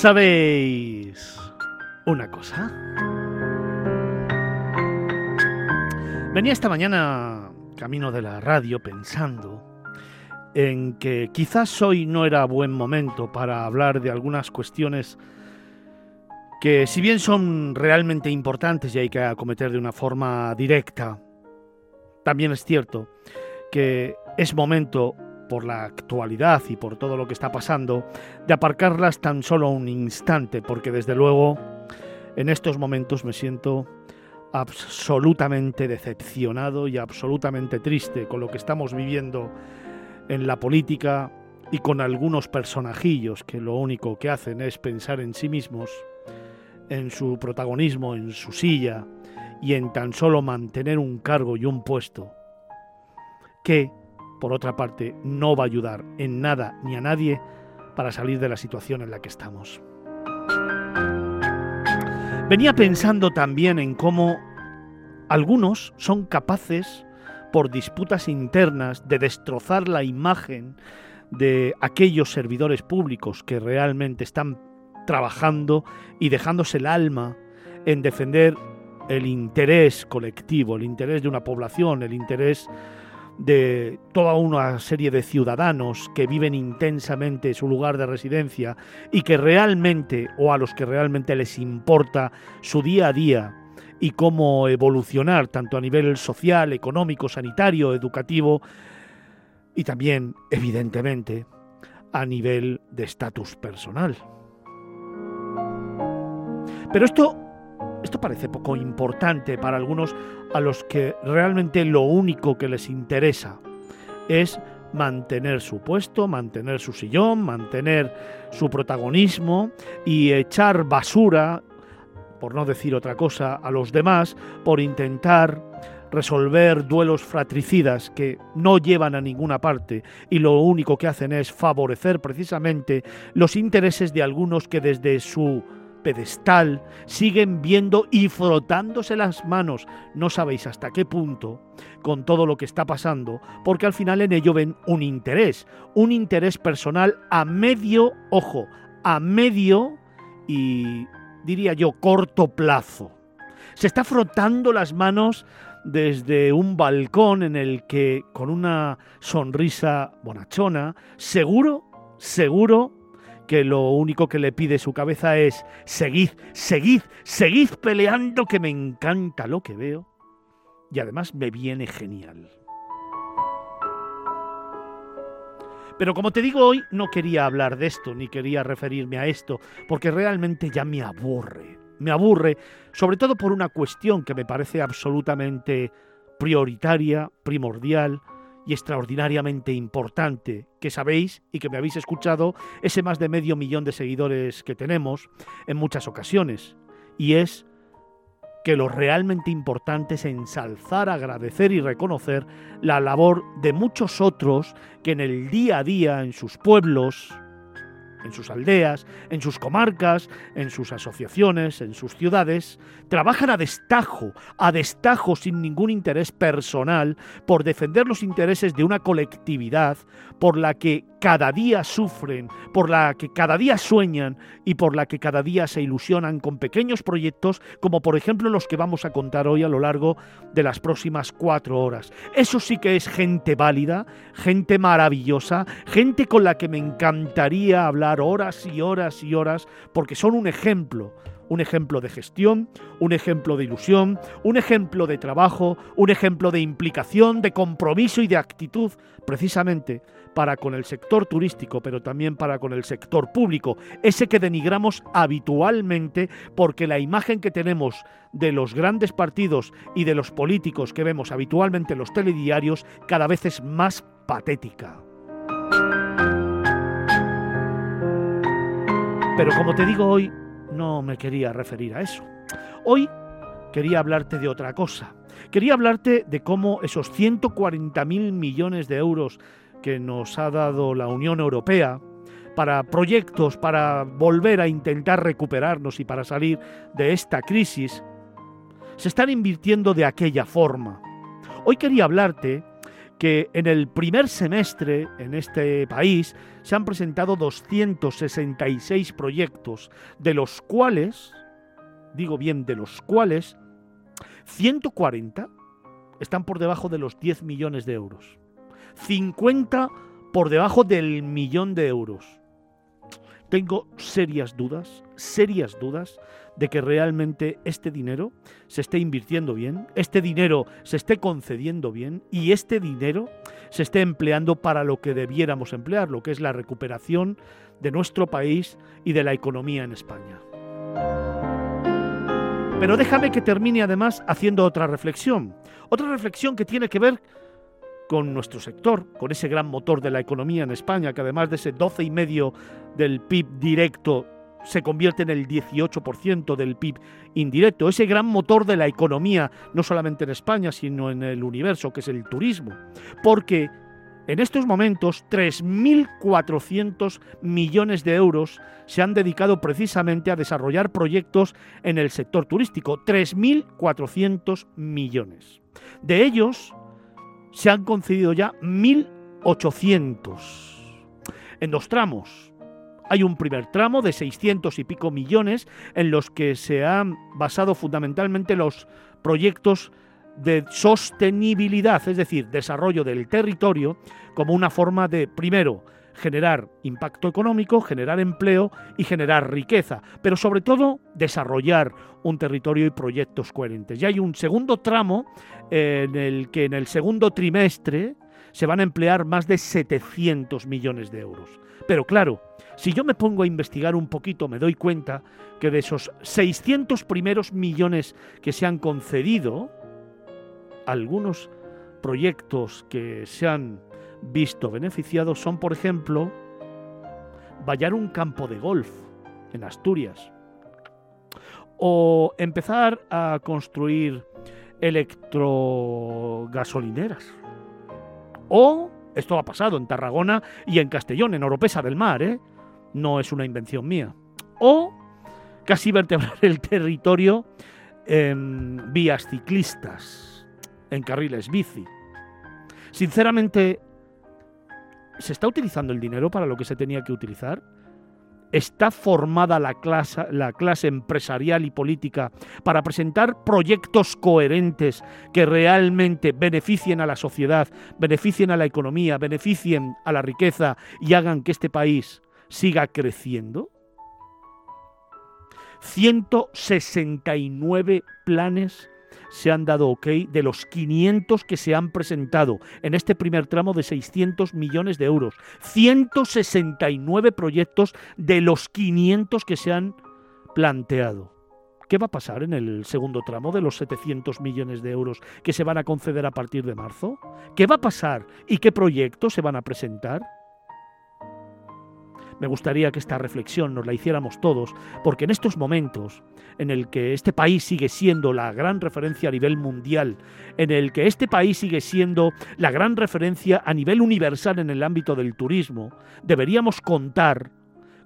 ¿Sabéis una cosa? Venía esta mañana camino de la radio pensando en que quizás hoy no era buen momento para hablar de algunas cuestiones que si bien son realmente importantes y hay que acometer de una forma directa, también es cierto que es momento, por la actualidad y por todo lo que está pasando, de aparcarlas tan solo un instante, porque desde luego en estos momentos me siento absolutamente decepcionado y absolutamente triste con lo que estamos viviendo en la política y con algunos personajillos que lo único que hacen es pensar en sí mismos, en su protagonismo, en su silla y en tan solo mantener un cargo y un puesto que, por otra parte, no va a ayudar en nada ni a nadie para salir de la situación en la que estamos. Venía pensando también en cómo algunos son capaces, por disputas internas, de destrozar la imagen de aquellos servidores públicos que realmente están trabajando y dejándose el alma en defender el interés colectivo, el interés de una población, el interés de toda una serie de ciudadanos que viven intensamente su lugar de residencia y que realmente, o a los que realmente les importa su día a día y cómo evolucionar tanto a nivel social, económico, sanitario, educativo y también, evidentemente, a nivel de estatus personal. Pero esto esto parece poco importante para algunos a los que realmente lo único que les interesa es mantener su puesto, mantener su sillón, mantener su protagonismo y echar basura, por no decir otra cosa, a los demás por intentar resolver duelos fratricidas que no llevan a ninguna parte y lo único que hacen es favorecer precisamente los intereses de algunos que desde su pedestal, siguen viendo y frotándose las manos, no sabéis hasta qué punto, con todo lo que está pasando, porque al final en ello ven un interés, un interés personal a medio, ojo, a medio y diría yo corto plazo. Se está frotando las manos desde un balcón en el que, con una sonrisa bonachona, seguro, seguro, que lo único que le pide su cabeza es seguid, seguid, seguid peleando que me encanta lo que veo y además me viene genial. Pero como te digo hoy, no quería hablar de esto, ni quería referirme a esto, porque realmente ya me aburre. Me aburre, sobre todo por una cuestión que me parece absolutamente prioritaria, primordial, y extraordinariamente importante que sabéis y que me habéis escuchado ese más de medio millón de seguidores que tenemos en muchas ocasiones. Y es que lo realmente importante es ensalzar, agradecer y reconocer la labor de muchos otros que en el día a día, en sus pueblos, en sus aldeas, en sus comarcas, en sus asociaciones, en sus ciudades, trabajan a destajo, a destajo sin ningún interés personal, por defender los intereses de una colectividad por la que cada día sufren, por la que cada día sueñan y por la que cada día se ilusionan con pequeños proyectos como por ejemplo los que vamos a contar hoy a lo largo de las próximas cuatro horas. Eso sí que es gente válida, gente maravillosa, gente con la que me encantaría hablar horas y horas y horas porque son un ejemplo un ejemplo de gestión, un ejemplo de ilusión, un ejemplo de trabajo, un ejemplo de implicación, de compromiso y de actitud, precisamente para con el sector turístico, pero también para con el sector público, ese que denigramos habitualmente porque la imagen que tenemos de los grandes partidos y de los políticos que vemos habitualmente en los telediarios cada vez es más patética. Pero como te digo hoy, no me quería referir a eso. Hoy quería hablarte de otra cosa. Quería hablarte de cómo esos 140.000 millones de euros que nos ha dado la Unión Europea para proyectos, para volver a intentar recuperarnos y para salir de esta crisis, se están invirtiendo de aquella forma. Hoy quería hablarte que en el primer semestre en este país se han presentado 266 proyectos, de los cuales, digo bien, de los cuales 140 están por debajo de los 10 millones de euros. 50 por debajo del millón de euros. Tengo serias dudas, serias dudas de que realmente este dinero se esté invirtiendo bien, este dinero se esté concediendo bien y este dinero se esté empleando para lo que debiéramos emplear, lo que es la recuperación de nuestro país y de la economía en España. Pero déjame que termine además haciendo otra reflexión, otra reflexión que tiene que ver con nuestro sector, con ese gran motor de la economía en España, que además de ese 12,5 del PIB directo se convierte en el 18% del PIB indirecto, ese gran motor de la economía, no solamente en España, sino en el universo, que es el turismo. Porque en estos momentos 3.400 millones de euros se han dedicado precisamente a desarrollar proyectos en el sector turístico. 3.400 millones. De ellos, se han concedido ya 1.800 en dos tramos. Hay un primer tramo de 600 y pico millones en los que se han basado fundamentalmente los proyectos de sostenibilidad, es decir, desarrollo del territorio como una forma de, primero, generar impacto económico, generar empleo y generar riqueza, pero sobre todo desarrollar un territorio y proyectos coherentes. Y hay un segundo tramo en el que en el segundo trimestre se van a emplear más de 700 millones de euros. Pero claro, si yo me pongo a investigar un poquito, me doy cuenta que de esos 600 primeros millones que se han concedido, algunos proyectos que se han visto beneficiados son, por ejemplo, vallar un campo de golf en Asturias o empezar a construir electrogasolineras. O, esto ha pasado en Tarragona y en Castellón, en Oropesa del Mar, ¿eh? no es una invención mía. O casi vertebrar el territorio en vías ciclistas, en carriles bici. Sinceramente, ¿Se está utilizando el dinero para lo que se tenía que utilizar? ¿Está formada la clase, la clase empresarial y política para presentar proyectos coherentes que realmente beneficien a la sociedad, beneficien a la economía, beneficien a la riqueza y hagan que este país siga creciendo? 169 planes se han dado ok de los 500 que se han presentado en este primer tramo de 600 millones de euros. 169 proyectos de los 500 que se han planteado. ¿Qué va a pasar en el segundo tramo de los 700 millones de euros que se van a conceder a partir de marzo? ¿Qué va a pasar y qué proyectos se van a presentar? Me gustaría que esta reflexión nos la hiciéramos todos, porque en estos momentos en el que este país sigue siendo la gran referencia a nivel mundial, en el que este país sigue siendo la gran referencia a nivel universal en el ámbito del turismo, deberíamos contar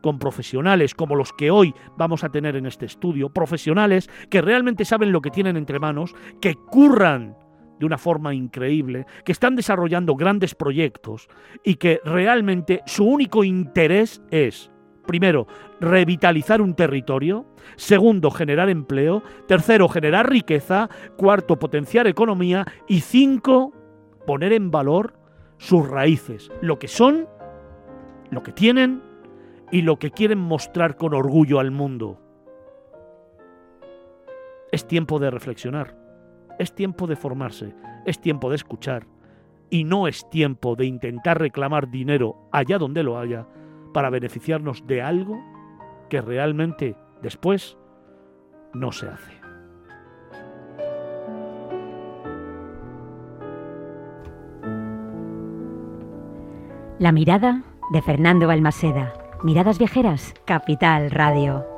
con profesionales como los que hoy vamos a tener en este estudio, profesionales que realmente saben lo que tienen entre manos, que curran de una forma increíble, que están desarrollando grandes proyectos y que realmente su único interés es, primero, revitalizar un territorio, segundo, generar empleo, tercero, generar riqueza, cuarto, potenciar economía y cinco, poner en valor sus raíces, lo que son, lo que tienen y lo que quieren mostrar con orgullo al mundo. Es tiempo de reflexionar. Es tiempo de formarse, es tiempo de escuchar y no es tiempo de intentar reclamar dinero allá donde lo haya para beneficiarnos de algo que realmente después no se hace. La mirada de Fernando Balmaseda. Miradas Viajeras, Capital Radio.